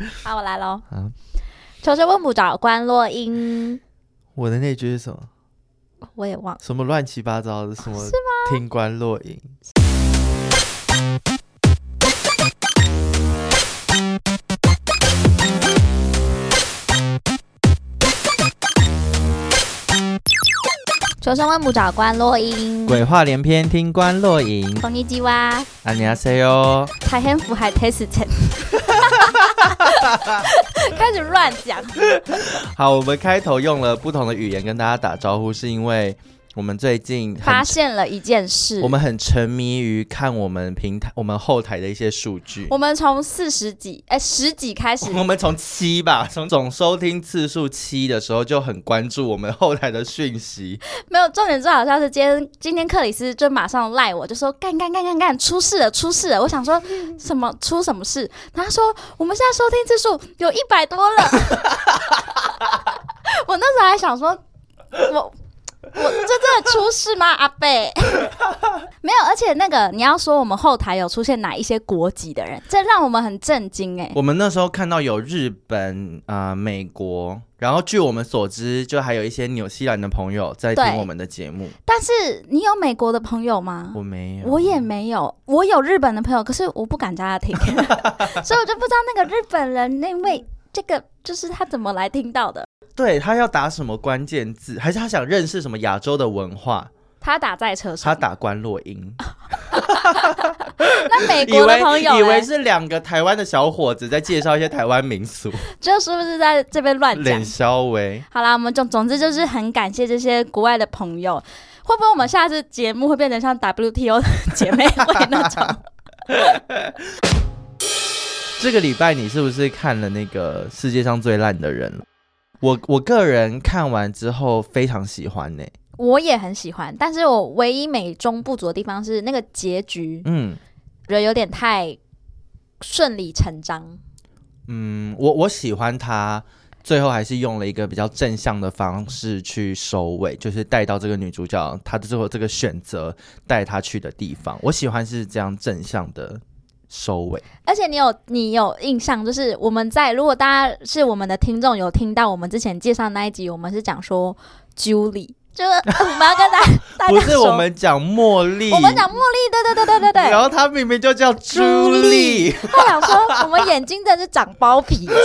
好，我来喽。啊，求神问卜找关落阴。我的那句是什么？我也忘了。什么乱七八糟的？什么？是吗？听关落阴。求神问卜找关落阴，鬼话连篇听关落阴。こんにちは，안녕하세요。太幸福还 test 开始乱讲。好，我们开头用了不同的语言跟大家打招呼，是因为。我们最近发现了一件事，我们很沉迷于看我们平台、我们后台的一些数据。我们从四十几、哎十几开始，我们从七吧，从总收听次数七的时候就很关注我们后台的讯息。没有重点，最好像是今天，今天克里斯就马上赖我，就说干干干干干，出事了，出事了！我想说什么出什么事？他说我们现在收听次数有一百多了。我那时候还想说，我。我这真的出事吗？阿贝没有，而且那个你要说我们后台有出现哪一些国籍的人，这让我们很震惊哎。我们那时候看到有日本啊、呃、美国，然后据我们所知，就还有一些纽西兰的朋友在听我们的节目。但是你有美国的朋友吗？我没有，我也没有。我有日本的朋友，可是我不敢叫他听，所以我就不知道那个日本人那位这个就是他怎么来听到的。对，他要打什么关键字，还是他想认识什么亚洲的文化？他打在车上，他打关洛英。那美国的朋友以为，是两个台湾的小伙子在介绍一些台湾民俗，这是不是在这边乱讲？脸稍微好啦，我们总总之就是很感谢这些国外的朋友。会不会我们下次节目会变成像 WTO 的 姐妹会那种？这个礼拜你是不是看了那个世界上最烂的人？我我个人看完之后非常喜欢呢、欸，我也很喜欢，但是我唯一美中不足的地方是那个结局，嗯，觉得有点太顺理成章。嗯，我我喜欢他最后还是用了一个比较正向的方式去收尾，就是带到这个女主角她的最后这个选择带她去的地方，我喜欢是这样正向的。收尾，而且你有你有印象，就是我们在如果大家是我们的听众，有听到我们之前介绍那一集，我们是讲说 Julie，就是 我们要跟大家大家说，不是我们讲茉莉，我们讲茉莉，对对对对对。对，然后他明明就叫朱莉，他想说我们眼睛真的是长包皮。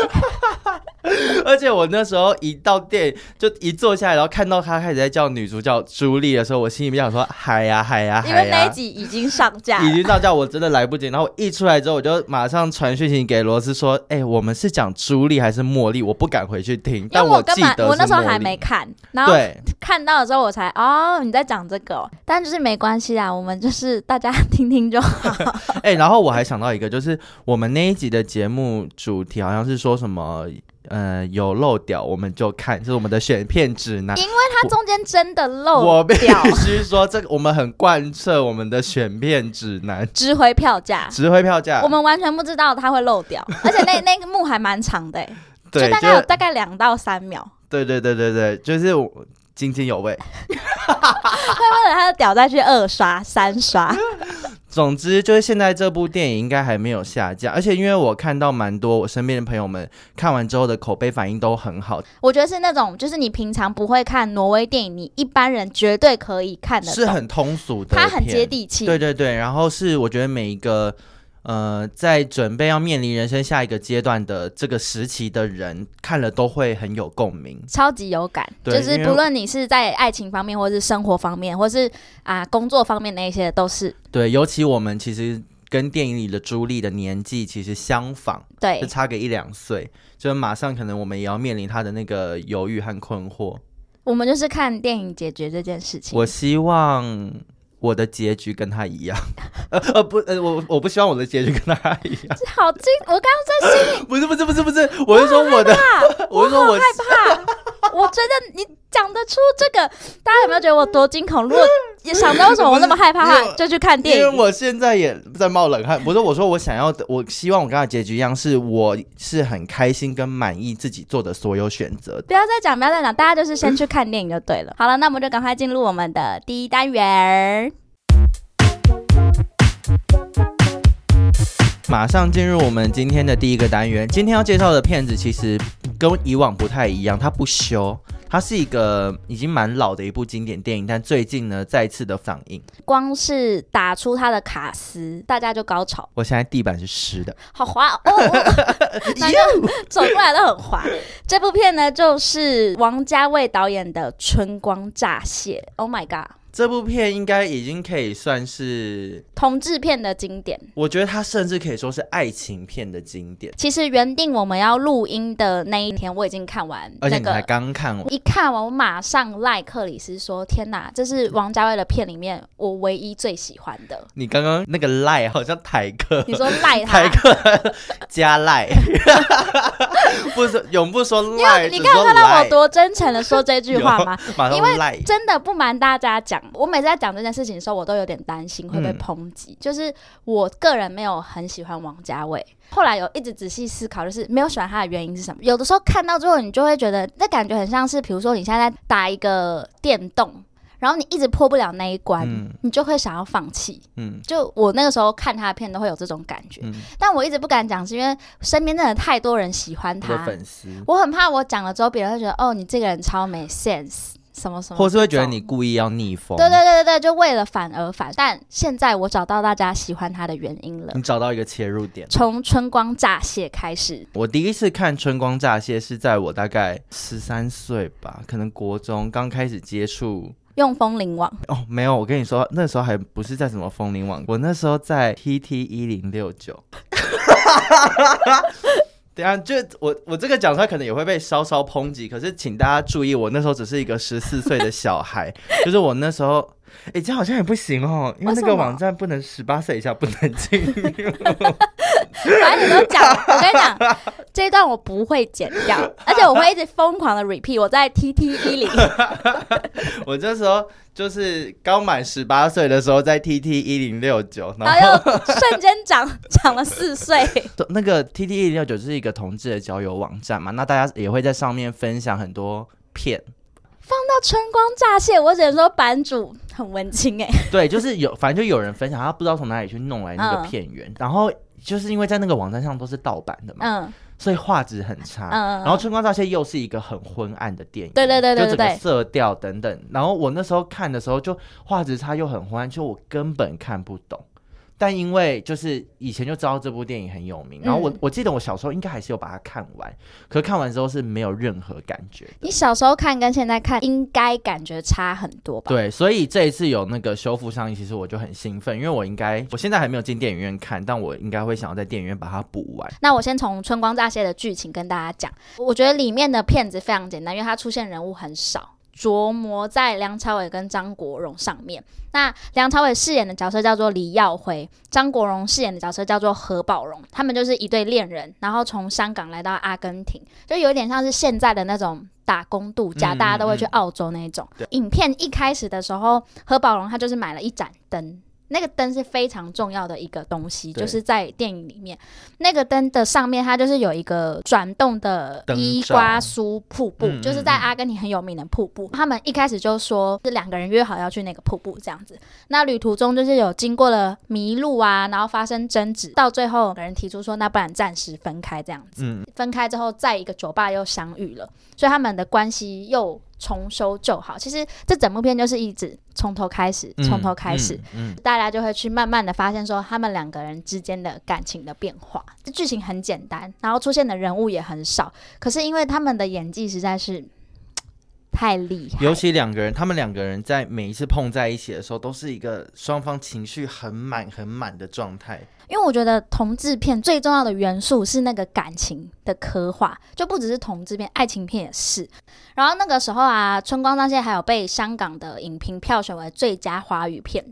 而且我那时候一到店就一坐下来，然后看到他开始在叫女主角朱莉的时候，我心里面想说嗨呀嗨呀嗨呀！因为那一集已经上架，已经上架，我真的来不及。然后一出来之后，我就马上传讯息给罗斯说：“哎、欸，我们是讲朱莉还是茉莉？我不敢回去听，但我记得我，我那时候还没看，然后看到的时候我才哦，你在讲这个，但就是没关系啊，我们就是大家听听就好。哎、欸，然后我还想到一个，就是我们那一集的节目主题好像是说什么。呃，有漏掉我们就看，这是我们的选片指南。因为它中间真的漏 掉。我必须说，这个我们很贯彻我们的选片指南。值回票价，值回票价。我们完全不知道它会漏掉，而且那那个幕还蛮长的，对，就大概有大概两到三秒。对对对对对，就是我津津有味。会为了他的屌再去二刷、三刷。总之，就是现在这部电影应该还没有下架，而且因为我看到蛮多我身边的朋友们看完之后的口碑反应都很好。我觉得是那种，就是你平常不会看挪威电影，你一般人绝对可以看的，是很通俗的，它很接地气。对对对，然后是我觉得每一个。呃，在准备要面临人生下一个阶段的这个时期的人，看了都会很有共鸣，超级有感。就是不论你是在爱情方面，或是生活方面，或是啊工作方面那些，都是。对，尤其我们其实跟电影里的朱莉的年纪其实相仿，对，就差个一两岁，就马上可能我们也要面临她的那个犹豫和困惑。我们就是看电影解决这件事情。我希望。我的结局跟他一样，呃呃不呃我我不希望我的结局跟他一样。好惊！我刚刚在心里，不是不是不是不是，我是说我的，我，是说我害怕。我觉得你讲得出这个，大家有没有觉得我多惊恐？如果也想到为什么我那么害怕，就去看电影。因为我现在也在冒冷汗。不是我说我想要的，我希望我跟他结局一样，是我是很开心跟满意自己做的所有选择。不要再讲，不要再讲，大家就是先去看电影就对了。好了，那我们就赶快进入我们的第一单元。马上进入我们今天的第一个单元。今天要介绍的片子其实跟以往不太一样，它不修。它是一个已经蛮老的一部经典电影，但最近呢再次的上映。光是打出它的卡司，大家就高潮。我现在地板是湿的，好滑哦，哦，走过来都很滑。这部片呢，就是王家卫导演的《春光乍泄》。Oh my god！这部片应该已经可以算是同志片的经典，我觉得它甚至可以说是爱情片的经典。其实原定我们要录音的那一天，我已经看完，而且你才刚看完。一看完，我马上赖克里斯说：“天哪，这是王家卫的片里面我唯一最喜欢的。”你刚刚那个赖好像台客，你说赖台客加赖，不是永不说赖。你刚刚看到我多真诚的说这句话吗？因为真的不瞒大家讲。我每次在讲这件事情的时候，我都有点担心会被抨击。嗯、就是我个人没有很喜欢王家卫，后来有一直仔细思考，就是没有喜欢他的原因是什么？有的时候看到之后，你就会觉得那感觉很像是，比如说你现在在打一个电动，然后你一直破不了那一关，嗯、你就会想要放弃。嗯，就我那个时候看他的片都会有这种感觉，嗯、但我一直不敢讲，是因为身边真的太多人喜欢他，粉丝，我很怕我讲了之后，别人会觉得哦，你这个人超没 sense。什么什么，或是会觉得你故意要逆风？对对对对对，就为了反而反。但现在我找到大家喜欢他的原因了。你找到一个切入点，从《春光乍泄》开始。我第一次看《春光乍泄》是在我大概十三岁吧，可能国中刚开始接触用风铃网。哦，没有，我跟你说，那时候还不是在什么风铃网，我那时候在 TT 一零六九。等下，就我我这个讲出来可能也会被稍稍抨击，可是请大家注意，我那时候只是一个十四 岁的小孩，就是我那时候，哎、欸，这好像也不行哦，因为那个网站不能十八岁以下不能进入。反正你都讲，我跟你讲，这一段我不会剪掉，而且我会一直疯狂的 repeat。我在 TT 一零，我这时候。就是刚满十八岁的时候，在 TT 一零六九，然后又瞬间长长了四岁。那个 TT 一零六九是一个同志的交友网站嘛，那大家也会在上面分享很多片。放到春光乍泄，我只能说版主很文青哎。对，就是有，反正就有人分享，他不知道从哪里去弄来那个片源，嗯、然后就是因为在那个网站上都是盗版的嘛。嗯。所以画质很差，嗯、然后《春光乍泄》又是一个很昏暗的电影，对对对对，就整个色调等等。然后我那时候看的时候，就画质差又很昏暗，就我根本看不懂。但因为就是以前就知道这部电影很有名，然后我、嗯、我记得我小时候应该还是有把它看完，可是看完之后是没有任何感觉。你小时候看跟现在看应该感觉差很多吧？对，所以这一次有那个修复上映，其实我就很兴奋，因为我应该我现在还没有进电影院看，但我应该会想要在电影院把它补完。那我先从《春光乍泄》的剧情跟大家讲，我觉得里面的片子非常简单，因为它出现人物很少。琢磨在梁朝伟跟张国荣上面。那梁朝伟饰演的角色叫做李耀辉，张国荣饰演的角色叫做何宝荣。他们就是一对恋人，然后从香港来到阿根廷，就有点像是现在的那种打工度假，嗯、大家都会去澳洲那种。嗯、影片一开始的时候，何宝荣他就是买了一盏灯。那个灯是非常重要的一个东西，就是在电影里面，那个灯的上面它就是有一个转动的伊瓜苏瀑布，罩就是在阿根廷很有名的瀑布。他们一开始就说是两个人约好要去那个瀑布这样子，那旅途中就是有经过了迷路啊，然后发生争执，到最后两个人提出说那不然暂时分开这样子。嗯、分开之后在一个酒吧又相遇了，所以他们的关系又。重修旧好，其实这整部片就是一直从头开始，从头开始，嗯嗯嗯、大家就会去慢慢的发现说他们两个人之间的感情的变化。这剧情很简单，然后出现的人物也很少，可是因为他们的演技实在是太厉害，尤其两个人，他们两个人在每一次碰在一起的时候，都是一个双方情绪很满很满的状态。因为我觉得同志片最重要的元素是那个感情的刻画，就不只是同志片，爱情片也是。然后那个时候啊，《春光乍泄》还有被香港的影评票选为最佳华语片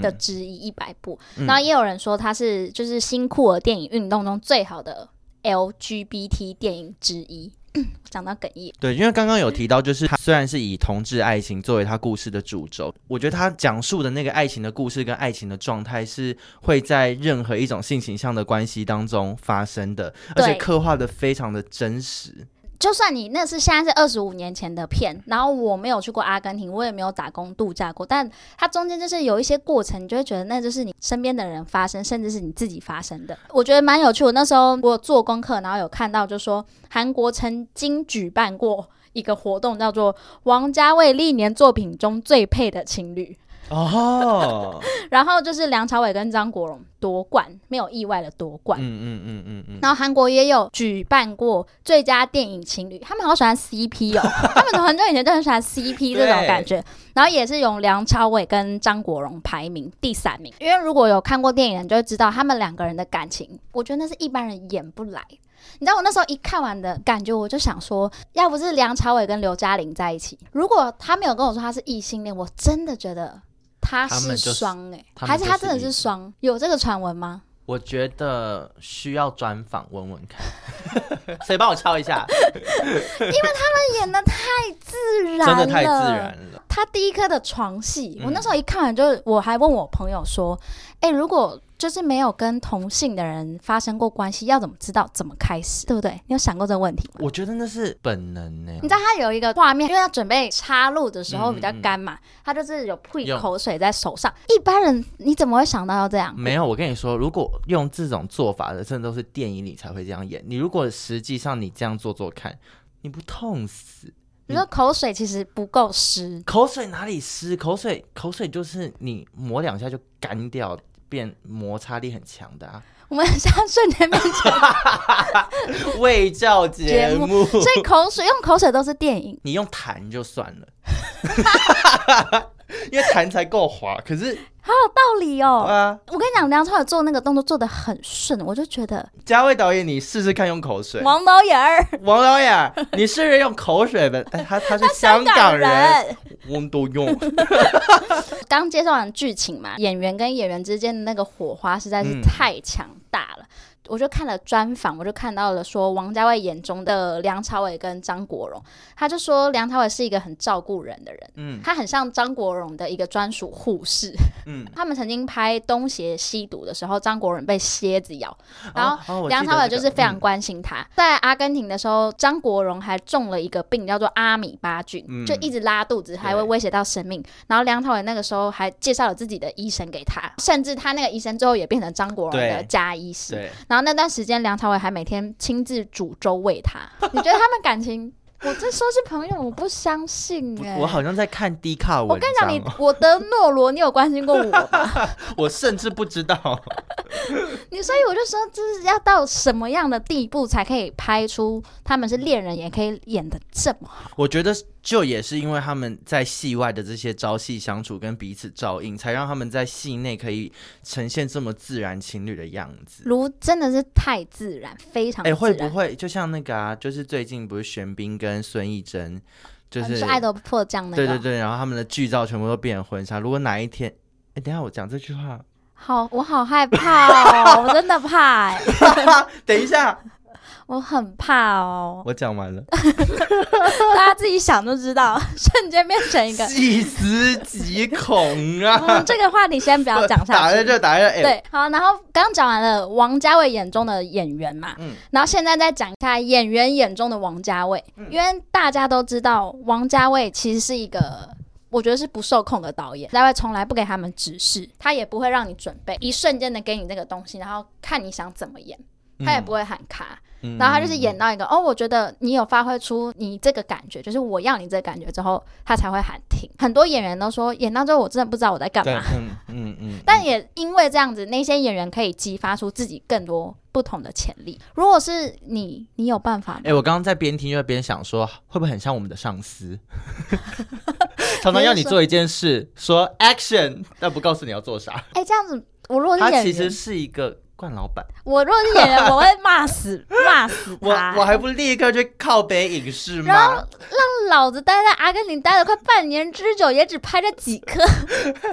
的之一一百部。嗯、然后也有人说它是就是新酷儿电影运动中最好的 LGBT 电影之一。讲到哽咽，对，因为刚刚有提到，就是他虽然是以同志爱情作为他故事的主轴，我觉得他讲述的那个爱情的故事跟爱情的状态是会在任何一种性倾向的关系当中发生的，而且刻画的非常的真实。就算你那是现在是二十五年前的片，然后我没有去过阿根廷，我也没有打工度假过，但它中间就是有一些过程，你就会觉得那就是你身边的人发生，甚至是你自己发生的。我觉得蛮有趣。我那时候我有做功课，然后有看到就说韩国曾经举办过一个活动，叫做王家卫历年作品中最配的情侣。哦，然后就是梁朝伟跟张国荣夺冠，没有意外的夺冠。嗯嗯嗯嗯嗯。然后韩国也有举办过最佳电影情侣，他们好喜欢 CP 哦，他们从很久以前就很喜欢 CP 这种感觉。然后也是用梁朝伟跟张国荣排名第三名，因为如果有看过电影，就会知道他们两个人的感情，我觉得那是一般人演不来。你知道我那时候一看完的感觉，我就想说，要不是梁朝伟跟刘嘉玲在一起，如果他没有跟我说他是异性恋，我真的觉得。他是双哎、欸，还是他真的是双？有这个传闻吗？我觉得需要专访问问看，谁帮我敲一下？因为他们演的太自然了，真的太自然了。他第一颗的床戏，我那时候一看完就，我还问我朋友说：“哎、欸，如果……”就是没有跟同性的人发生过关系，要怎么知道怎么开始，对不对？你有想过这个问题吗？我觉得那是本能呢。你知道他有一个画面，因为他准备插入的时候比较干嘛，嗯、他就是有喷口水在手上。一般人你怎么会想到要这样？没有，我跟你说，如果用这种做法的，真的都是电影里才会这样演。你如果实际上你这样做做看，你不痛死？你说口水其实不够湿，口水哪里湿？口水口水就是你抹两下就干掉。变摩擦力很强的啊！我们像瞬间变成 卫教节目，所以口水用口水都是电影。你用痰就算了，因为弹才够滑。可是好有道理哦！啊，我跟你讲，梁朝伟做那个动作做的很顺，我就觉得。嘉卫导演，你试试看用口水。王导演儿，王导演，你试试用口水呗。哎，他他是香港人，港人我们都用。刚介绍完剧情嘛，演员跟演员之间的那个火花实在是太强大了。嗯我就看了专访，我就看到了说王家卫眼中的梁朝伟跟张国荣，他就说梁朝伟是一个很照顾人的人，嗯，他很像张国荣的一个专属护士，嗯，他们曾经拍《东邪西毒》的时候，张国荣被蝎子咬，然后梁朝伟就是非常关心他。在阿根廷的时候，张国荣还中了一个病叫做阿米巴菌，就一直拉肚子，还会威胁到生命。然后梁朝伟那个时候还介绍了自己的医生给他，甚至他那个医生最后也变成张国荣的家医师，然后。那段时间，梁朝伟还每天亲自煮粥喂他。你觉得他们感情？我这说是朋友，我不相信哎、欸。我好像在看低卡文。我跟你讲，你我的诺罗，你有关心过我吗？我甚至不知道。你所以我就说，这是要到什么样的地步才可以拍出他们是恋人，也可以演的这么好？我觉得。就也是因为他们在戏外的这些朝夕相处跟彼此照应，才让他们在戏内可以呈现这么自然情侣的样子。如真的是太自然，非常哎、欸，会不会就像那个啊？就是最近不是玄彬跟孙艺珍，就是、爱的迫降那个？对对对，然后他们的剧照全部都变成婚纱。如果哪一天，哎、欸，等一下我讲这句话，好，我好害怕哦，我真的怕。等一下。我很怕哦。我讲完了，大家自己想就知道，瞬间变成一个细思极恐啊、嗯！这个话题先不要讲下去，打在这，打在这。对，好，然后刚讲完了王家卫眼中的演员嘛，嗯，然后现在再讲一下演员眼中的王家卫，嗯、因为大家都知道王家卫其实是一个，我觉得是不受控的导演，家卫从来不给他们指示，他也不会让你准备，一瞬间的给你这个东西，然后看你想怎么演，他也不会喊卡。嗯然后他就是演到一个、嗯、哦，我觉得你有发挥出你这个感觉，就是我要你这个感觉之后，他才会喊停。很多演员都说演到最后我真的不知道我在干嘛。嗯嗯嗯。但也因为这样子，那些演员可以激发出自己更多不同的潜力。如果是你，你有办法吗？哎，我刚刚在边听就边想说，会不会很像我们的上司，常常要你做一件事，说 action，但不告诉你要做啥。哎，这样子，我如果是演员，他其实是一个。惯老板，我若是演员，我会骂死 骂死他。我我还不立刻去靠北影视吗？然后让老子待在阿根廷待了快半年之久，也只拍了几颗，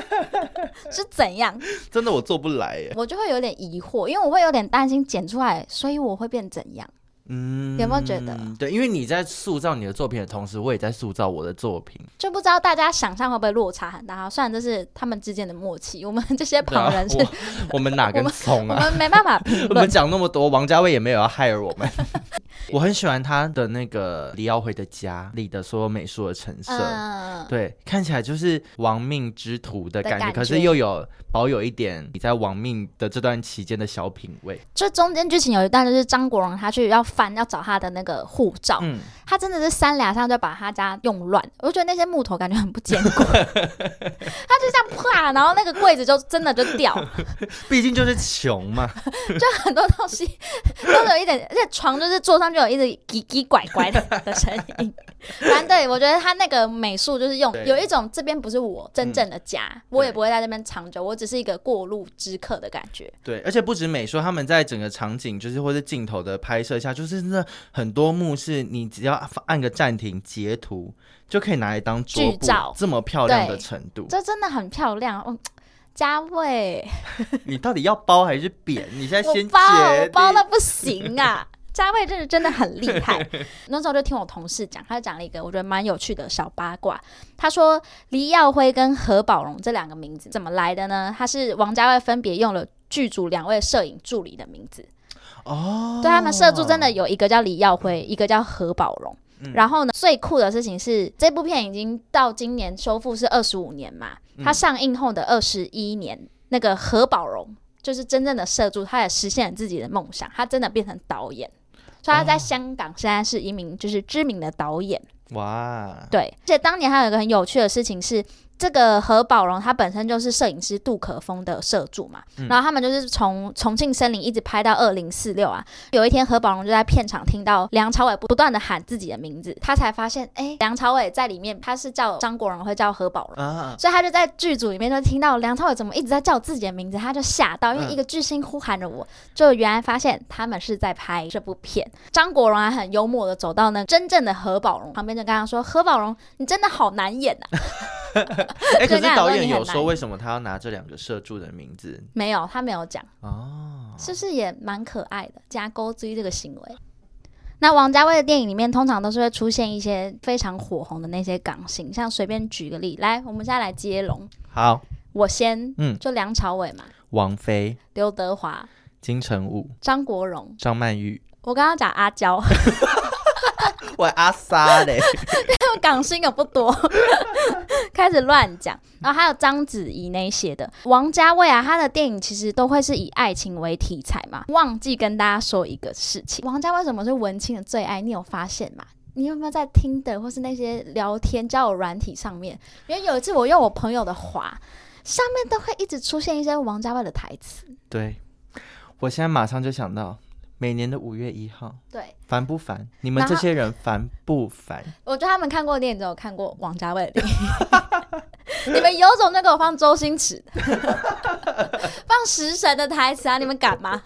是怎样？真的我做不来耶，我就会有点疑惑，因为我会有点担心剪出来，所以我会变怎样？嗯，有没有觉得？对，因为你在塑造你的作品的同时，我也在塑造我的作品，就不知道大家想象会不会落差很大。虽然这是他们之间的默契，我们这些旁人是，啊、我，我们哪根 葱啊？我们没办法。我们讲那么多，王家卫也没有要害我们。我很喜欢他的那个李耀辉的家里的所有美术的陈设，嗯、对，看起来就是亡命之徒的感觉，感觉可是又有保有一点你在亡命的这段期间的小品味。这中间剧情有一段就是张国荣他去要翻要找他的那个护照，嗯、他真的是三两下就把他家用乱，我就觉得那些木头感觉很不坚固，他就这样啪，然后那个柜子就真的就掉，毕竟就是穷嘛，就很多东西都有一点，而且床就是坐上去有一直叽叽拐拐的的声音。反正对我觉得他那个美术就是用有一种这边不是我真正的家，嗯、我也不会在这边长久，我只是一个过路之客的感觉。对，而且不止美术，他们在整个场景就是或者镜头的拍摄下，就是那很多幕是你只要按个暂停截图就可以拿来当剧照，这么漂亮的程度，这真的很漂亮。嗯家卫，你到底要包还是扁？你现在先包，我包的不行啊！家卫真的真的很厉害。那时候就听我同事讲，他就讲了一个我觉得蛮有趣的小八卦。他说黎耀辉跟何宝荣这两个名字怎么来的呢？他是王家卫分别用了剧组两位摄影助理的名字哦，对他们摄助真的有一个叫黎耀辉，一个叫何宝荣。嗯、然后呢，最酷的事情是，这部片已经到今年修复是二十五年嘛，它上映后的二十一年，嗯、那个何宝荣就是真正的摄助，他也实现了自己的梦想，他真的变成导演，所以他在香港现在是一名就是知名的导演。哇，对，而且当年还有一个很有趣的事情是。这个何宝荣他本身就是摄影师杜可风的摄助嘛，嗯、然后他们就是从重庆森林一直拍到二零四六啊。有一天何宝荣就在片场听到梁朝伟不断的喊自己的名字，他才发现，哎，梁朝伟在里面他是叫张国荣会叫何宝荣，啊、所以他就在剧组里面就听到梁朝伟怎么一直在叫自己的名字，他就吓到，因为一个巨星呼喊着我，就原来发现他们是在拍这部片。张国荣还很幽默的走到那真正的何宝荣旁边，就跟他说：“何宝荣，你真的好难演呐、啊。” 哎，可是导演有说为什么他要拿这两个社助的名字？没有，他没有讲哦，是不是也蛮可爱的？加勾追这个行为。那王家卫的电影里面，通常都是会出现一些非常火红的那些港星，像随便举个例，来，我们现在来接龙。好，我先，嗯，就梁朝伟嘛，王菲、刘德华、金城武、张国荣、张曼玉。我刚刚讲阿娇。我阿 sa 嘞，因为港星也不多，开始乱讲。然后还有章子怡那些的，王家卫啊，他的电影其实都会是以爱情为题材嘛。忘记跟大家说一个事情，王家卫什么是文青的最爱？你有发现吗？你有没有在听的或是那些聊天交友软体上面？因为有一次我用我朋友的话，上面都会一直出现一些王家卫的台词。对，我现在马上就想到。每年的五月一号，对，烦不烦？你们这些人烦不烦？我觉得他们看过电影只有看过王家卫的电影。你们有种就给我放周星驰，放食神的台词啊！你们敢吗？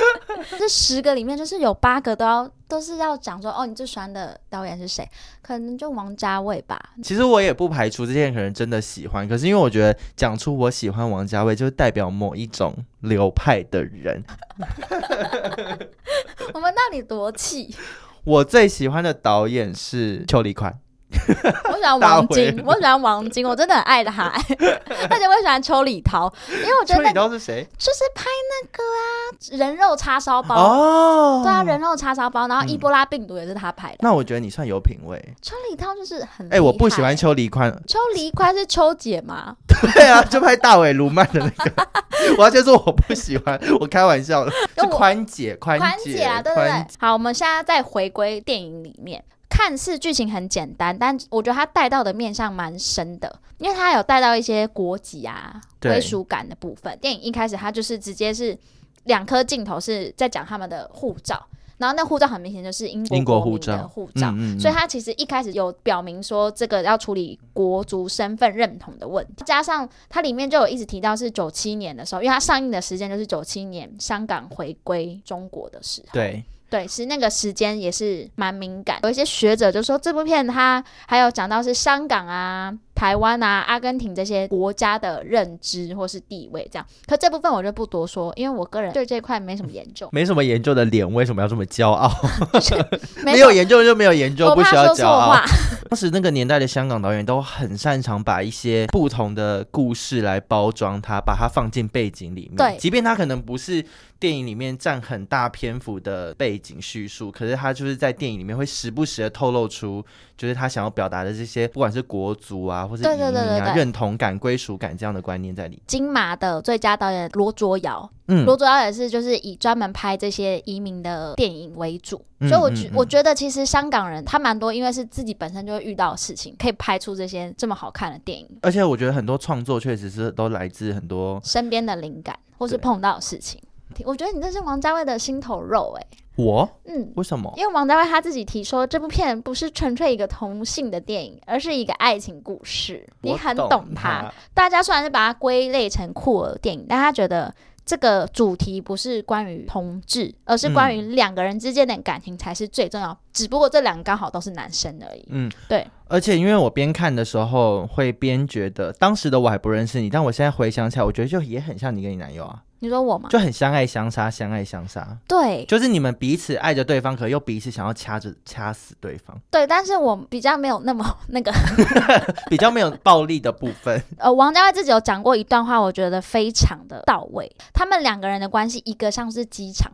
这十个里面就是有八个都要都是要讲说哦，你最喜欢的导演是谁？可能就王家卫吧。其实我也不排除这些人可能真的喜欢，可是因为我觉得讲出我喜欢王家卫，就代表某一种流派的人。我们到底多气？我最喜欢的导演是邱黎宽。我喜欢王晶，我喜欢王晶，我真的很爱他。而且我喜欢邱礼涛，因为我觉得邱礼涛是谁？就是拍那个啊，人肉叉烧包哦。对啊，人肉叉烧包，然后伊波拉病毒也是他拍的。那我觉得你算有品味。邱礼涛就是很哎，我不喜欢邱黎宽。邱黎宽是邱姐吗？对啊，就拍大尾卢曼的那个。我要先说我不喜欢，我开玩笑的，是宽姐，宽姐啊，对对对。好，我们现在再回归电影里面。看似剧情很简单，但我觉得他带到的面向蛮深的，因为他有带到一些国籍啊、归属感的部分。电影一开始他就是直接是两颗镜头是在讲他们的护照，然后那护照很明显就是英国国护照，嗯嗯嗯，所以他其实一开始有表明说这个要处理国族身份认同的问题，加上它里面就有一直提到是九七年的时候，因为它上映的时间就是九七年香港回归中国的时候，对。对，是那个时间也是蛮敏感。有一些学者就说，这部片它还有讲到是香港啊、台湾啊、阿根廷这些国家的认知或是地位这样。可这部分我就不多说，因为我个人对这块没什么研究。没什么研究的脸为什么要这么骄傲？没有研究就没有研究，不需要骄傲。当时那个年代的香港导演都很擅长把一些不同的故事来包装它，把它放进背景里面。对，即便它可能不是电影里面占很大篇幅的背景叙述，可是它就是在电影里面会时不时的透露出，就是他想要表达的这些，不管是国足啊，或对对对对对，认同感、归属感这样的观念在里面。金马的最佳导演罗卓瑶。嗯，罗卓瑶也是，就是以专门拍这些移民的电影为主，嗯、所以我觉、嗯、我觉得其实香港人他蛮多，因为是自己本身就会遇到的事情，可以拍出这些这么好看的电影。而且我觉得很多创作确实是都来自很多身边的灵感，或是碰到的事情。我觉得你这是王家卫的心头肉哎、欸。我嗯，为什么？因为王家卫他自己提说，这部片不是纯粹一个同性的电影，而是一个爱情故事。你很懂他。大家虽然是把它归类成酷儿电影，但他觉得。这个主题不是关于同志，而是关于两个人之间的感情才是最重要。嗯、只不过这两个刚好都是男生而已。嗯，对。而且因为我边看的时候会边觉得，当时的我还不认识你，但我现在回想起来，我觉得就也很像你跟你男友啊。你说我吗？就很相爱相杀，相爱相杀。对，就是你们彼此爱着对方，可又彼此想要掐着掐死对方。对，但是我比较没有那么那个 比较没有暴力的部分。呃，王家卫自己有讲过一段话，我觉得非常的到位。他们两个人的关系，一个像是机场，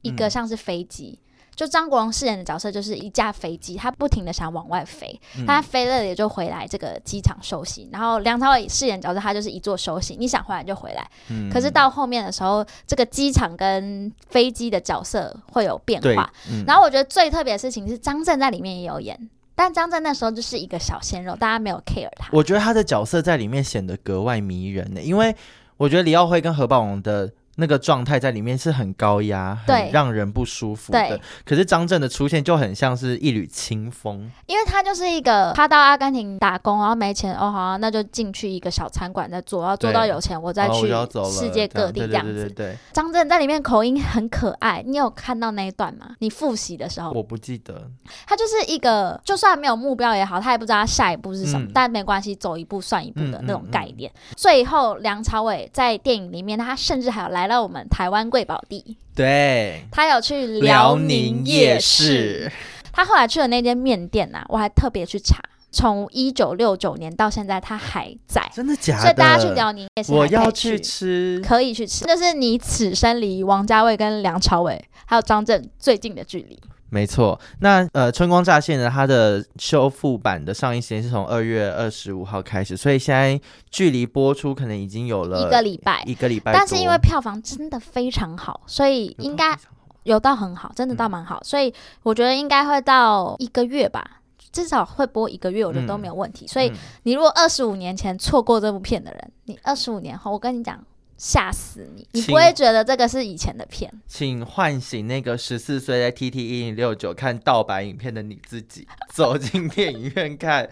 一个像是飞机。嗯就张国荣饰演的角色就是一架飞机，他不停的想往外飞，嗯、他飞了也就回来这个机场休息。然后梁朝伟饰演角色他就是一座休息，你想回来就回来。嗯、可是到后面的时候，这个机场跟飞机的角色会有变化。嗯、然后我觉得最特别的事情是张震在里面也有演，但张震那时候就是一个小鲜肉，大家没有 care 他。我觉得他的角色在里面显得格外迷人呢，因为我觉得李耀辉跟何宝荣的。那个状态在里面是很高压，很让人不舒服的。可是张震的出现就很像是一缕清风，因为他就是一个他到阿根廷打工，然后没钱哦，好啊，那就进去一个小餐馆再做，然后做到有钱，我再去世界各地这样子。对，张震在里面口音很可爱，你有看到那一段吗？你复习的时候，我不记得。他就是一个，就算没有目标也好，他也不知道他下一步是什么，但没关系，走一步算一步的那种概念。最后，梁朝伟在电影里面，他甚至还有来。来到我们台湾贵宝地，对，他有去辽宁夜市，他后来去的那间面店呐、啊，我还特别去查，从一九六九年到现在，他还在，真的假的？所以大家去辽宁夜市，我要去吃，可以去吃，就是你此生离王家卫跟梁朝伟还有张震最近的距离。没错，那呃，《春光乍现》呢，它的修复版的上映时间是从二月二十五号开始，所以现在距离播出可能已经有了一个礼拜，一个礼拜。但是因为票房真的非常好，所以应该有到很好，真的到蛮好，嗯、所以我觉得应该会到一个月吧，至少会播一个月，我觉得都没有问题。嗯、所以你如果二十五年前错过这部片的人，你二十五年后，我跟你讲。吓死你！你不会觉得这个是以前的片？请唤醒那个十四岁在 TT 一零六九看盗版影片的你自己，走进电影院看。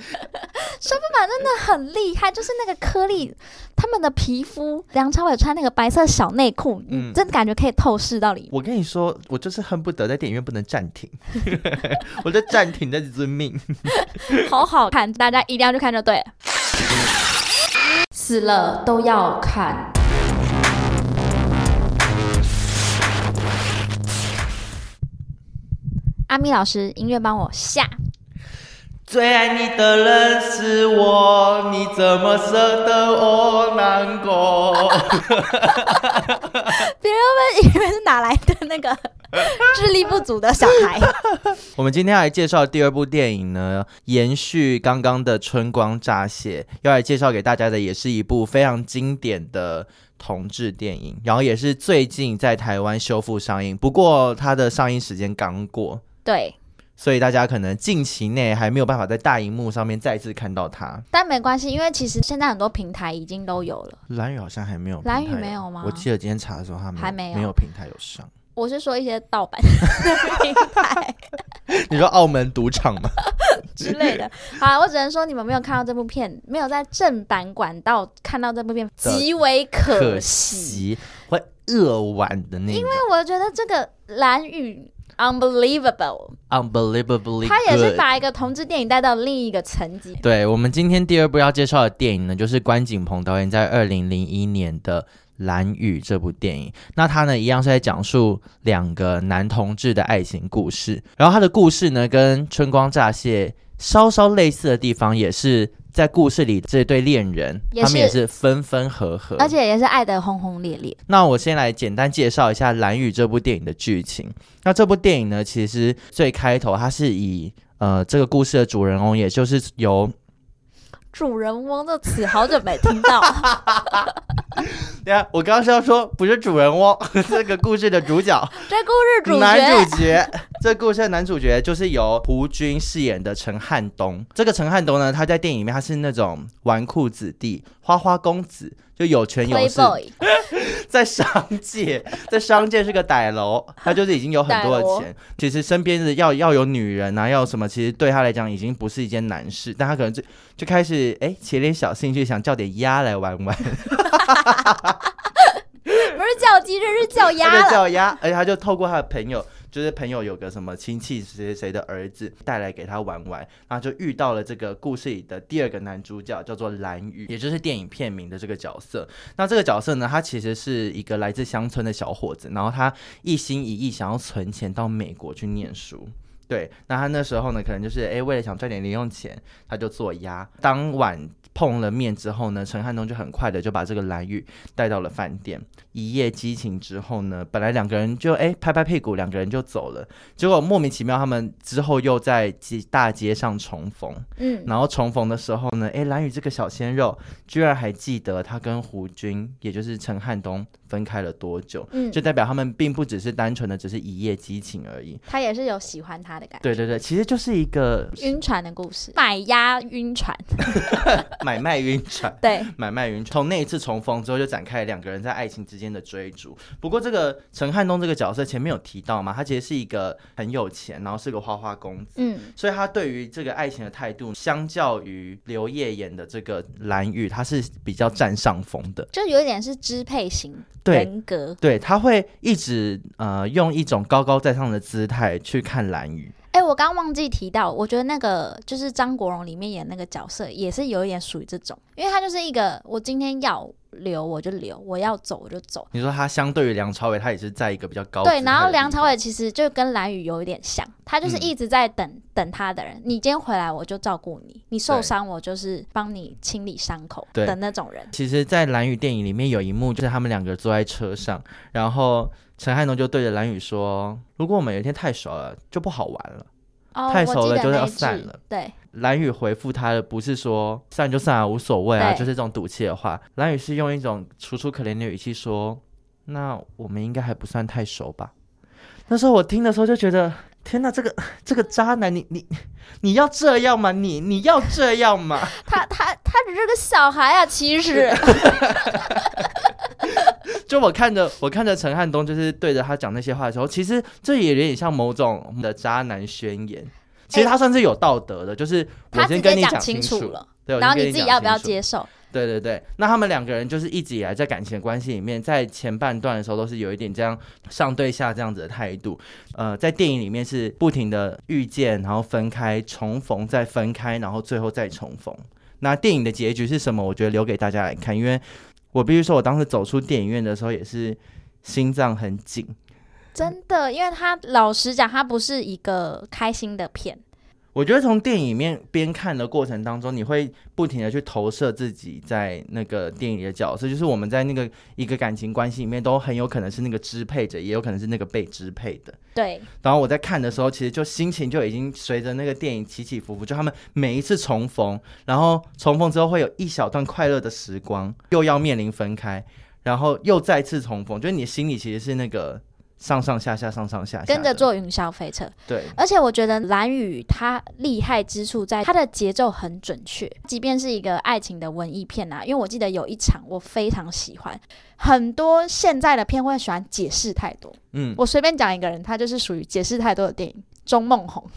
修复版真的很厉害，就是那个颗粒，他们的皮肤，梁朝伟穿那个白色小内裤，嗯，真的感觉可以透视到里面。我跟你说，我就是恨不得在电影院不能 暂停，我就暂停的遵命。好好看，大家一定要去看就对了。死了都要看。阿咪老师，音乐帮我下。最爱你的人是我，你怎么舍得我难过？别人们以为是哪来的那个智力不足的小孩？我们今天要来介绍第二部电影呢，延续刚刚的《春光乍泄》，要来介绍给大家的也是一部非常经典的同志电影，然后也是最近在台湾修复上映，不过它的上映时间刚过。对，所以大家可能近期内还没有办法在大荧幕上面再次看到它，但没关系，因为其实现在很多平台已经都有了。蓝雨好像还没有，蓝雨没有吗？我记得今天查的时候，他们还没有没有平台有上。我是说一些盗版的平台，你说澳门赌场吗 之类的？好，我只能说你们没有看到这部片，没有在正版管道看到这部片，极为可惜，会扼腕的那。因为我觉得这个兰屿。Unbelievable，Unbelievably，他也是把一个同志电影带到另一个层级。对，我们今天第二部要介绍的电影呢，就是关锦鹏导演在二零零一年的《蓝雨》这部电影。那他呢，一样是在讲述两个男同志的爱情故事。然后他的故事呢，跟《春光乍泄》稍稍类似的地方，也是在故事里这对恋人，他们也是分分合合，而且也是爱得轰轰烈烈。那我先来简单介绍一下《蓝雨》这部电影的剧情。那这部电影呢，其实最开头它是以呃这个故事的主人翁，也就是由。主人翁的词好久没听到。对啊，我刚刚是要说不是主人翁，这个故事的主角。这故事主角。男主角。这故事的男主角就是由胡军饰演的陈汉东。这个陈汉东呢，他在电影里面他是那种纨绔子弟、花花公子，就有权有势。在商界，在商界是个歹楼，他就是已经有很多的钱。其实身边的要要有女人啊，要什么，其实对他来讲已经不是一件难事。但他可能就就开始哎起点小兴趣，想叫点鸭来玩玩。不是叫鸡，这是叫鸭。叫鸭，而且他就透过他的朋友。就是朋友有个什么亲戚谁谁的儿子带来给他玩玩，然后就遇到了这个故事里的第二个男主角，叫做蓝雨，也就是电影片名的这个角色。那这个角色呢，他其实是一个来自乡村的小伙子，然后他一心一意想要存钱到美国去念书。对，那他那时候呢，可能就是哎，为了想赚点零用钱，他就做鸭。当晚。碰了面之后呢，陈汉东就很快的就把这个蓝玉带到了饭店，一夜激情之后呢，本来两个人就哎拍拍屁股，两个人就走了，结果莫名其妙他们之后又在街大街上重逢，嗯，然后重逢的时候呢，哎蓝宇这个小鲜肉居然还记得他跟胡军，也就是陈汉东分开了多久，嗯，就代表他们并不只是单纯的只是一夜激情而已，他也是有喜欢他的感觉，对对对，其实就是一个晕船的故事，买鸭晕船。买卖晕船，对，买卖晕船。从那一次重逢之后，就展开两个人在爱情之间的追逐。不过，这个陈汉东这个角色前面有提到嘛，他其实是一个很有钱，然后是个花花公子，嗯，所以他对于这个爱情的态度，相较于刘烨演的这个蓝宇，他是比较占上风的，就有一点是支配型人格，对，对，他会一直呃用一种高高在上的姿态去看兰屿。哎、欸，我刚忘记提到，我觉得那个就是张国荣里面演那个角色，也是有一点属于这种，因为他就是一个我今天要留我就留，我要走我就走。你说他相对于梁朝伟，他也是在一个比较高对，然后梁朝伟其实就跟蓝宇有一点像，他就是一直在等、嗯、等他的人，你今天回来我就照顾你，你受伤我就是帮你清理伤口的那种人。其实，在蓝宇电影里面有一幕，就是他们两个坐在车上，然后。陈汉东就对着蓝宇说：“如果我们有一天太熟了，就不好玩了。哦、太熟了就是要散了。”对，蓝宇回复他的不是说散就散啊，无所谓啊，就是这种赌气的话。蓝宇是用一种楚楚可怜的语气说：“那我们应该还不算太熟吧？”那时候我听的时候就觉得：“天哪，这个这个渣男，你你你要这样吗？你你要这样吗？” 他他他只是个小孩啊，其实。就我看着，我看着陈汉东，就是对着他讲那些话的时候，其实这也有点像某种的渣男宣言。其实他算是有道德的，欸、就是我先跟你讲清楚了，对，然后你自己要不要接受？对对对。那他们两个人就是一直以来在感情关系里面，在前半段的时候都是有一点这样上对下这样子的态度。呃，在电影里面是不停的遇见，然后分开，重逢，再分开，然后最后再重逢。那电影的结局是什么？我觉得留给大家来看，因为。我必须说，我当时走出电影院的时候，也是心脏很紧，真的，因为他老实讲，他不是一个开心的片。我觉得从电影里面边看的过程当中，你会不停的去投射自己在那个电影里的角色，就是我们在那个一个感情关系里面，都很有可能是那个支配者，也有可能是那个被支配的。对。然后我在看的时候，其实就心情就已经随着那个电影起起伏伏，就他们每一次重逢，然后重逢之后会有一小段快乐的时光，又要面临分开，然后又再次重逢，就是你心里其实是那个。上上下下，上上下下，跟着坐云霄飞车。对，而且我觉得蓝雨它厉害之处在它的节奏很准确，即便是一个爱情的文艺片啊，因为我记得有一场我非常喜欢，很多现在的片会喜欢解释太多。嗯，我随便讲一个人，他就是属于解释太多的电影。钟梦红，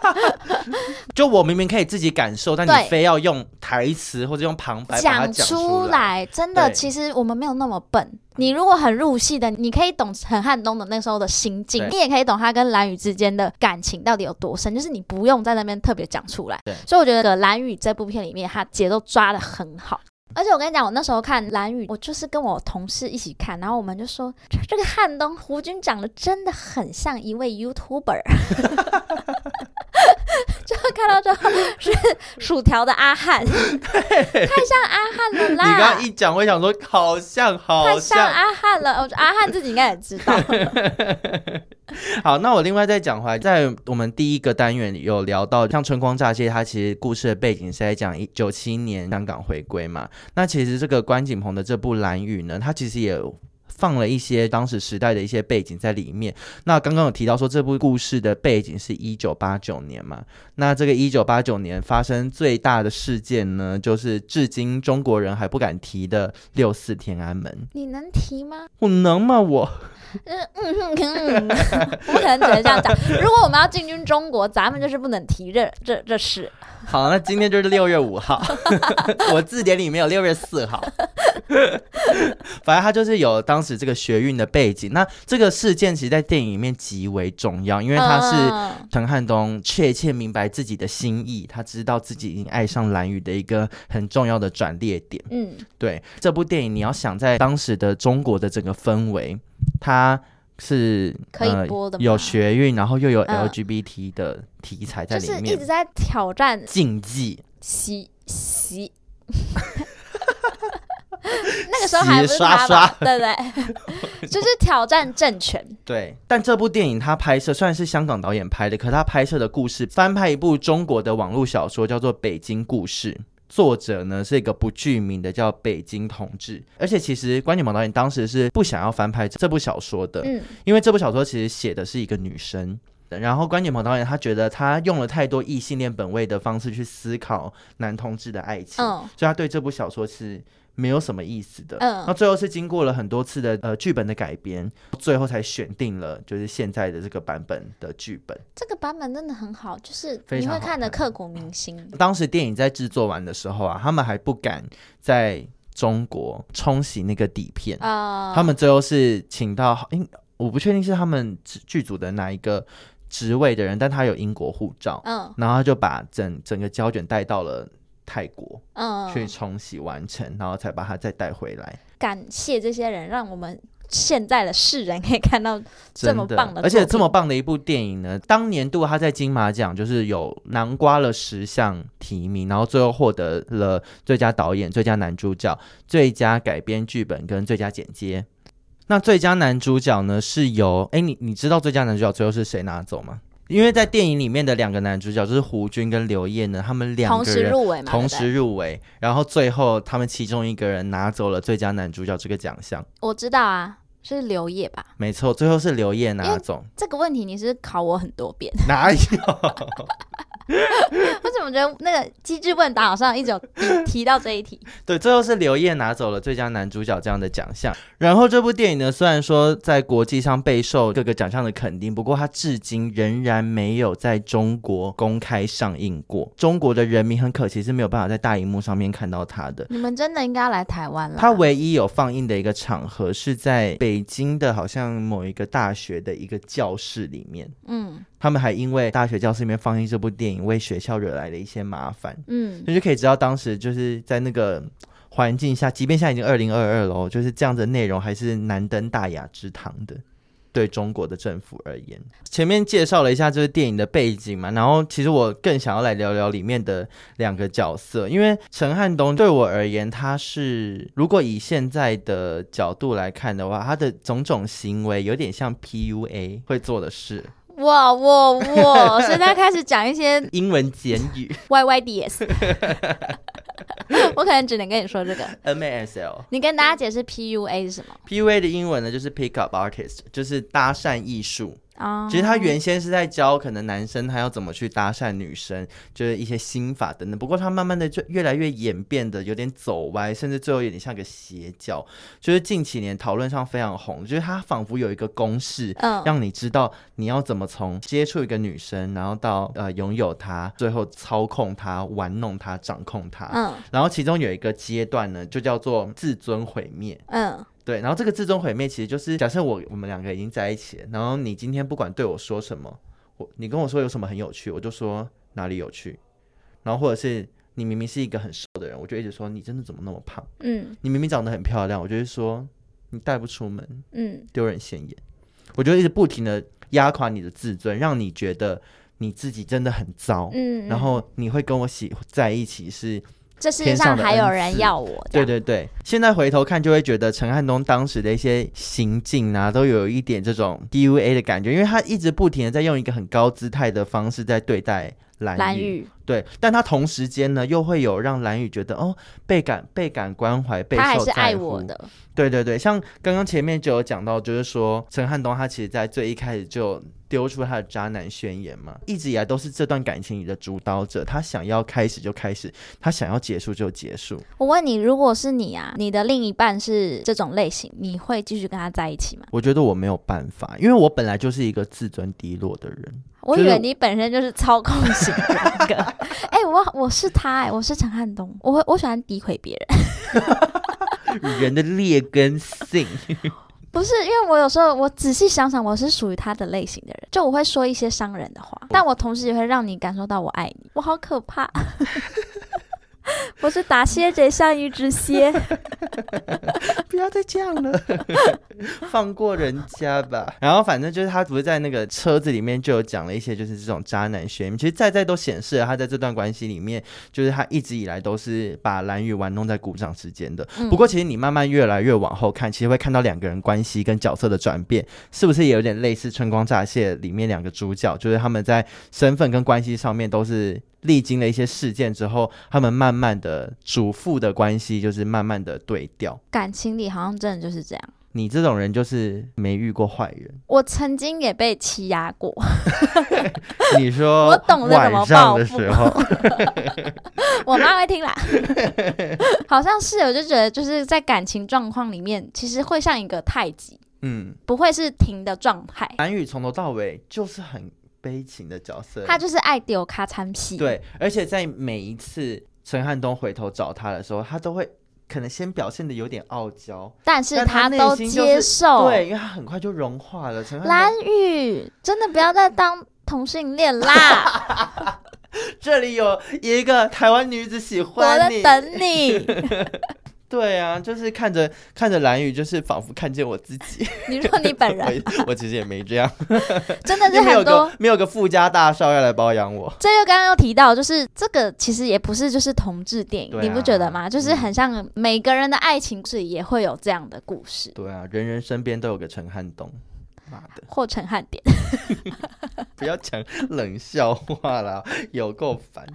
就我明明可以自己感受，但你非要用台词或者用旁白讲出，出来。真的，其实我们没有那么笨。你如果很入戏的，你可以懂陈汉东的那时候的心境，你也可以懂他跟蓝宇之间的感情到底有多深。就是你不用在那边特别讲出来。对，所以我觉得蓝宇这部片里面，他节奏抓的很好。而且我跟你讲，我那时候看蓝雨，我就是跟我同事一起看，然后我们就说，这个汉东胡军长得真的很像一位 YouTuber，就看是薯条的阿汉，太像阿汉了啦！你刚刚一讲，我想说好像，好像，太像阿汉了。我觉得阿汉自己应该也知道。好，那我另外再讲回来，在我们第一个单元里有聊到，像《春光乍泄》，它其实故事的背景是在讲一九七年香港回归嘛。那其实这个关锦鹏的这部《蓝雨》呢，它其实也放了一些当时时代的一些背景在里面。那刚刚有提到说，这部故事的背景是一九八九年嘛。那这个一九八九年发生最大的事件呢，就是至今中国人还不敢提的六四天安门。你能提吗？我能吗？我。嗯嗯嗯嗯，不可能只能这样讲。如果我们要进军中国，咱们就是不能提这这这事。好，那今天就是六月五号，我字典里面有六月四号。反正他就是有当时这个学运的背景。那这个事件其实，在电影里面极为重要，因为他是陈汉东确切明白自己的心意，他知道自己已经爱上蓝宇的一个很重要的转捩点。嗯，对，这部电影你要想在当时的中国的整个氛围。它是可以播的、呃，有学运，然后又有 LGBT 的题材在里面，嗯、就是一直在挑战禁忌，洗洗，那个时候还不是他吧？对不对？就是挑战政权。对，但这部电影它拍摄虽然是香港导演拍的，可是他拍摄的故事翻拍一部中国的网络小说，叫做《北京故事》。作者呢是一个不具名的，叫北京同志。而且其实关锦鹏导演当时是不想要翻拍这部小说的，嗯，因为这部小说其实写的是一个女生。然后关锦鹏导演他觉得他用了太多异性恋本位的方式去思考男同志的爱情，哦，所以他对这部小说是。没有什么意思的，嗯，那最后是经过了很多次的呃剧本的改编，最后才选定了就是现在的这个版本的剧本。这个版本真的很好，就是你会看的刻骨铭心。当时电影在制作完的时候啊，他们还不敢在中国冲洗那个底片啊，他们最后是请到，因我不确定是他们剧组的哪一个职位的人，但他有英国护照，嗯，然后他就把整整个胶卷带到了。泰国，嗯，去冲洗完成，然后才把它再带回来。感谢这些人，让我们现在的世人可以看到这么棒的，而且这么棒的一部电影呢。当年度他在金马奖就是有南瓜了十项提名，然后最后获得了最佳导演、最佳男主角、最佳改编剧本跟最佳剪接。那最佳男主角呢，是由哎，你你知道最佳男主角最后是谁拿走吗？因为在电影里面的两个男主角就是胡军跟刘烨呢，他们两个人同时入围嘛，同时入围，然后最后他们其中一个人拿走了最佳男主角这个奖项。我知道啊，是刘烨吧？没错，最后是刘烨拿走。这个问题你是考我很多遍，哪有？我觉得那个机智问答好像一直有提到这一题？对，最后是刘烨拿走了最佳男主角这样的奖项。然后这部电影呢，虽然说在国际上备受各个奖项的肯定，不过它至今仍然没有在中国公开上映过。中国的人民很可惜是没有办法在大荧幕上面看到它的。你们真的应该要来台湾了。它唯一有放映的一个场合是在北京的，好像某一个大学的一个教室里面。嗯。他们还因为大学教室里面放映这部电影，为学校惹来了一些麻烦。嗯，你就可以知道当时就是在那个环境下，即便现在已经二零二二了，就是这样的内容还是难登大雅之堂的。对中国的政府而言，前面介绍了一下这个电影的背景嘛，然后其实我更想要来聊聊里面的两个角色，因为陈汉东对我而言，他是如果以现在的角度来看的话，他的种种行为有点像 PUA 会做的事。哇哇哇！现在开始讲一些 英文简语，YYDS。我可能只能跟你说这个 MASL。你跟大家解释 PUA 是什么？PUA 的英文呢，就是 Pick Up Artist，就是搭讪艺术。啊，其实他原先是在教可能男生他要怎么去搭讪女生，就是一些心法等等。不过他慢慢的就越来越演变的有点走歪，甚至最后有点像个邪教。就是近几年讨论上非常红，就是他仿佛有一个公式，嗯，让你知道你要怎么从接触一个女生，然后到呃拥有她，最后操控她、玩弄她、掌控她。嗯，然后其中有一个阶段呢，就叫做自尊毁灭。嗯。对，然后这个自尊毁灭其实就是假设我我们两个已经在一起了，然后你今天不管对我说什么，我你跟我说有什么很有趣，我就说哪里有趣，然后或者是你明明是一个很瘦的人，我就一直说你真的怎么那么胖？嗯，你明明长得很漂亮，我就会说你带不出门，嗯，丢人现眼，我就一直不停的压垮你的自尊，让你觉得你自己真的很糟，嗯，然后你会跟我喜在一起是。这世界上还有人要我，对对对。现在回头看，就会觉得陈汉东当时的一些行径啊，都有一点这种 DUA 的感觉，因为他一直不停的在用一个很高姿态的方式在对待兰屿。兰对，但他同时间呢，又会有让蓝宇觉得哦，倍感倍感关怀，备受在乎。他还是爱我的。对对对，像刚刚前面就有讲到，就是说陈汉东他其实在最一开始就丢出他的渣男宣言嘛，一直以来都是这段感情里的主导者，他想要开始就开始，他想要结束就结束。我问你，如果是你啊，你的另一半是这种类型，你会继续跟他在一起吗？我觉得我没有办法，因为我本来就是一个自尊低落的人。我以为你本身就是操控型人格。哎、欸，我我是他哎、欸，我是陈汉东，我我喜欢诋毁别人，人的劣根性。不是，因为我有时候我仔细想想，我是属于他的类型的人，就我会说一些伤人的话，但我同时也会让你感受到我爱你，我好可怕。我是打蝎子像一只蝎，不要再这样了，放过人家吧。然后反正就是他不是在那个车子里面就有讲了一些就是这种渣男宣言，其实在在都显示了他在这段关系里面，就是他一直以来都是把兰屿玩弄在鼓掌之间的。不过其实你慢慢越来越往后看，其实会看到两个人关系跟角色的转变，是不是也有点类似《春光乍泄》里面两个主角，就是他们在身份跟关系上面都是。历经了一些事件之后，他们慢慢的主妇的关系就是慢慢的对调。感情里好像真的就是这样。你这种人就是没遇过坏人。我曾经也被欺压过。你说 我懂得怎么报复。时候 我妈会听啦。好像是，我就觉得就是在感情状况里面，其实会像一个太极，嗯，不会是停的状态。韩语从头到尾就是很。悲情的角色，他就是爱丢卡参戏。对，而且在每一次陈汉东回头找他的时候，他都会可能先表现的有点傲娇，但是他都接受。对，因为他很快就融化了。陈汉东，兰屿真的不要再当同性恋啦！这里有一个台湾女子喜欢你，我在等你。对啊，就是看着看着蓝雨，就是仿佛看见我自己。你说你本人 我，我其实也没这样，真的是很多没有个富家大少要来包养我。这又刚刚又提到，就是这个其实也不是就是同志电影，啊、你不觉得吗？就是很像每个人的爱情是也会有这样的故事。对啊，人人身边都有个陈汉东，妈的，或陈汉典，不要讲冷笑话啦，有够烦。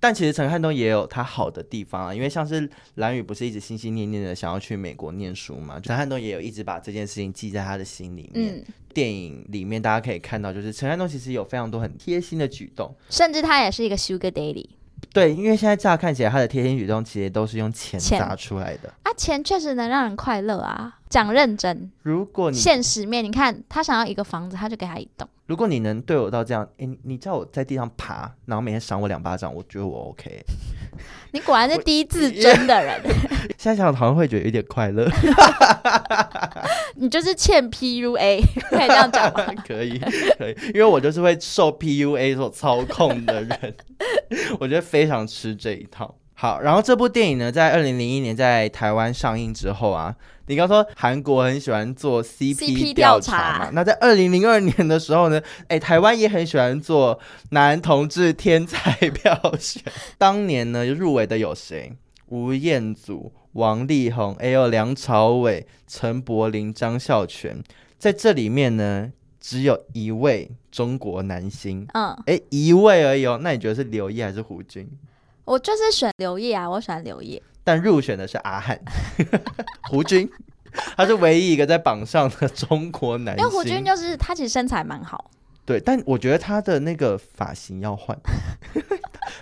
但其实陈汉东也有他好的地方啊，因为像是蓝宇不是一直心心念念的想要去美国念书嘛，陈汉东也有一直把这件事情记在他的心里面。嗯、电影里面大家可以看到，就是陈汉东其实有非常多很贴心的举动，甚至他也是一个 Sugar Daddy。对，因为现在乍看起来他的贴心举动其实都是用钱砸出来的啊，钱确实能让人快乐啊。讲认真，如果你现实面，你看他想要一个房子，他就给他一栋。如果你能对我到这样，哎，你叫我在地上爬，然后每天赏我两巴掌，我觉得我 OK。你果然是低自尊的人。现在想想好像会觉得有点快乐。你就是欠 PUA，可以这样讲吗？可以，可以，因为我就是会受 PUA 所操控的人，我觉得非常吃这一套。好，然后这部电影呢，在二零零一年在台湾上映之后啊，你刚说韩国很喜欢做 CP 调查嘛？查那在二零零二年的时候呢，哎，台湾也很喜欢做男同志天才票选。当年呢，入围的有谁？吴彦祖、王力宏，还有梁朝伟、陈柏霖、张孝全。在这里面呢，只有一位中国男星，嗯，哎，一位而已哦。那你觉得是刘烨还是胡军？我就是选刘烨啊，我喜欢刘烨。但入选的是阿汉，胡军，他是唯一一个在榜上的中国男星。因为胡军就是他其实身材蛮好。对，但我觉得他的那个发型要换。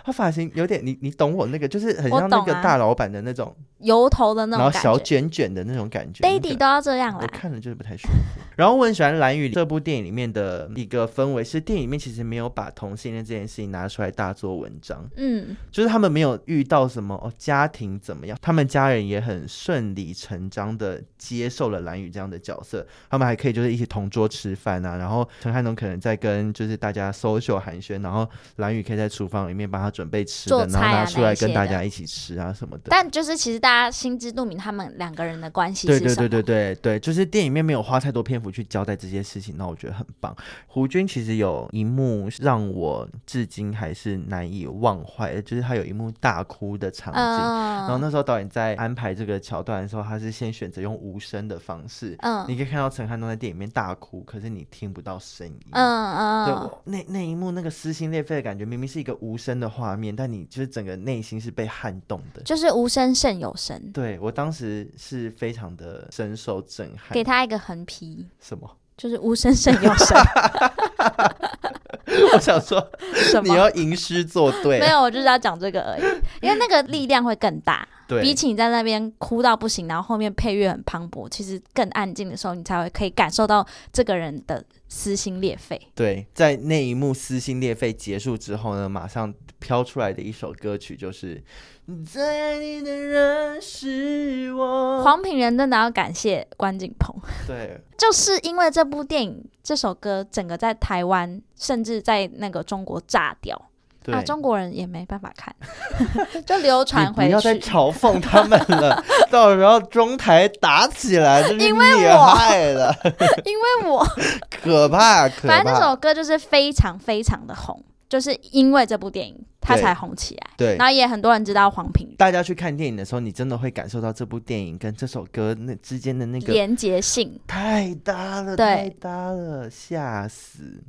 他发型有点，你你懂我那个，就是很像那个大老板的那种油头的那种，然后小卷卷的那种感觉。Daddy 都要这样了，我看了就是不太舒服。然后我很喜欢蓝雨这部电影里面的一个氛围，是电影里面其实没有把同性恋这件事情拿出来大做文章。嗯，就是他们没有遇到什么哦家庭怎么样，他们家人也很顺理成章的接受了蓝雨这样的角色，他们还可以就是一起同桌吃饭啊。然后陈汉东可能在跟就是大家 social 寒暄，然后蓝宇可以在厨房里面帮他。准备吃的，的，然后拿出来跟大家一起吃啊什么的。但就是其实大家心知肚明，他们两个人的关系是对对对对对对，就是电影里面没有花太多篇幅去交代这些事情，那我觉得很棒。胡军其实有一幕让我至今还是难以忘怀，就是他有一幕大哭的场景，嗯、然后那时候导演在安排这个桥段的时候，他是先选择用无声的方式，嗯，你可以看到陈汉东在电影里面大哭，可是你听不到声音，嗯嗯，对，那那一幕那个撕心裂肺的感觉，明明是一个无声的画面，但你就是整个内心是被撼动的，就是无声胜有声。对，我当时是非常的深受震撼，给他一个横批，什么？就是无声胜有声。我想说，你要吟诗作对，没有，我就是要讲这个而已，因为那个力量会更大。对，比起你在那边哭到不行，然后后面配乐很磅礴，其实更安静的时候，你才会可以感受到这个人的撕心裂肺。对，在那一幕撕心裂肺结束之后呢，马上飘出来的一首歌曲就是《最爱你的人是我》。黄品仁真的要感谢关锦鹏，对，就是因为这部电影，这首歌整个在台湾，甚至在那个中国炸掉。对啊，中国人也没办法看，就流传回去。不要再嘲讽他们了，到时候中台打起来，就是因为我害了，因为我可怕，可怕。反正这首歌就是非常非常的红，就是因为这部电影它才红起来。对，然后也很多人知道黄品。大家去看电影的时候，你真的会感受到这部电影跟这首歌那之间的那个连结性太搭了，太搭了，吓死。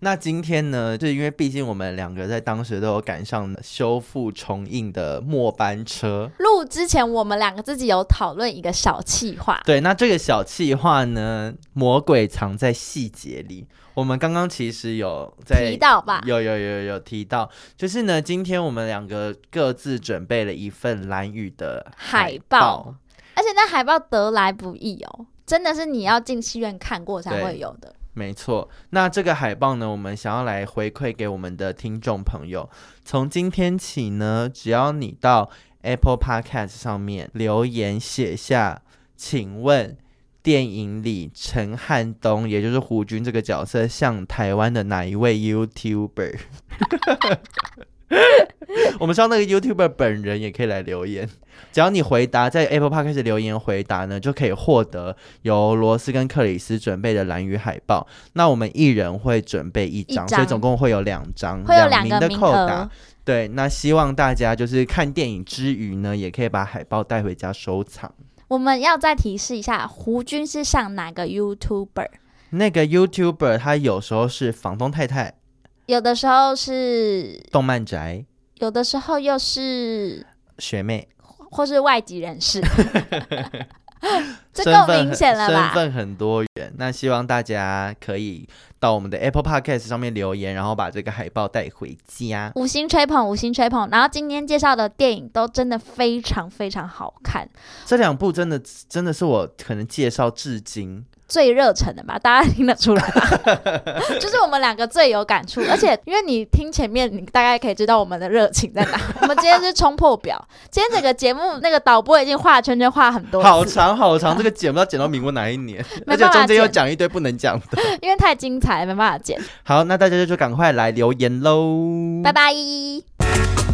那今天呢，就是因为毕竟我们两个在当时都有赶上修复重映的末班车。录之前，我们两个自己有讨论一个小企划。对，那这个小企划呢，魔鬼藏在细节里。我们刚刚其实有在提到吧？有有有有提到，就是呢，今天我们两个各自准备了一份蓝雨的海报，海报，而且那海报得来不易哦，真的是你要进戏院看过才会有的。没错，那这个海报呢，我们想要来回馈给我们的听众朋友。从今天起呢，只要你到 Apple Podcast 上面留言写下，请问电影里陈汉东，也就是胡军这个角色，像台湾的哪一位 YouTuber？我们希望那个 YouTuber 本人也可以来留言。只要你回答在 Apple Podcast 开始留言回答呢，就可以获得由罗斯跟克里斯准备的蓝鱼海报。那我们一人会准备一张，所以总共会有两张，会有两名的扣打。对，那希望大家就是看电影之余呢，也可以把海报带回家收藏。我们要再提示一下，胡军是上哪个 YouTuber？那个 YouTuber 他有时候是房东太太，有的时候是动漫宅，有的时候又是学妹。或是外籍人士，这够明显了吧？身份很多元。那希望大家可以到我们的 Apple Podcast 上面留言，然后把这个海报带回家。五星吹捧，五星吹捧。然后今天介绍的电影都真的非常非常好看。这两部真的真的是我可能介绍至今最热忱的吧，大家听得出来吧？就是我们两个最有感触，而且因为你听前面，你大概可以知道我们的热情在哪。我们今天是冲破表，今天整个节目那个导播已经画圈圈画很多，好长好长，这个剪不知道剪到民国哪一年，而且中间又讲一堆不能讲的，因为太精彩，没办法剪。好，那大家就赶快来留言喽，拜拜。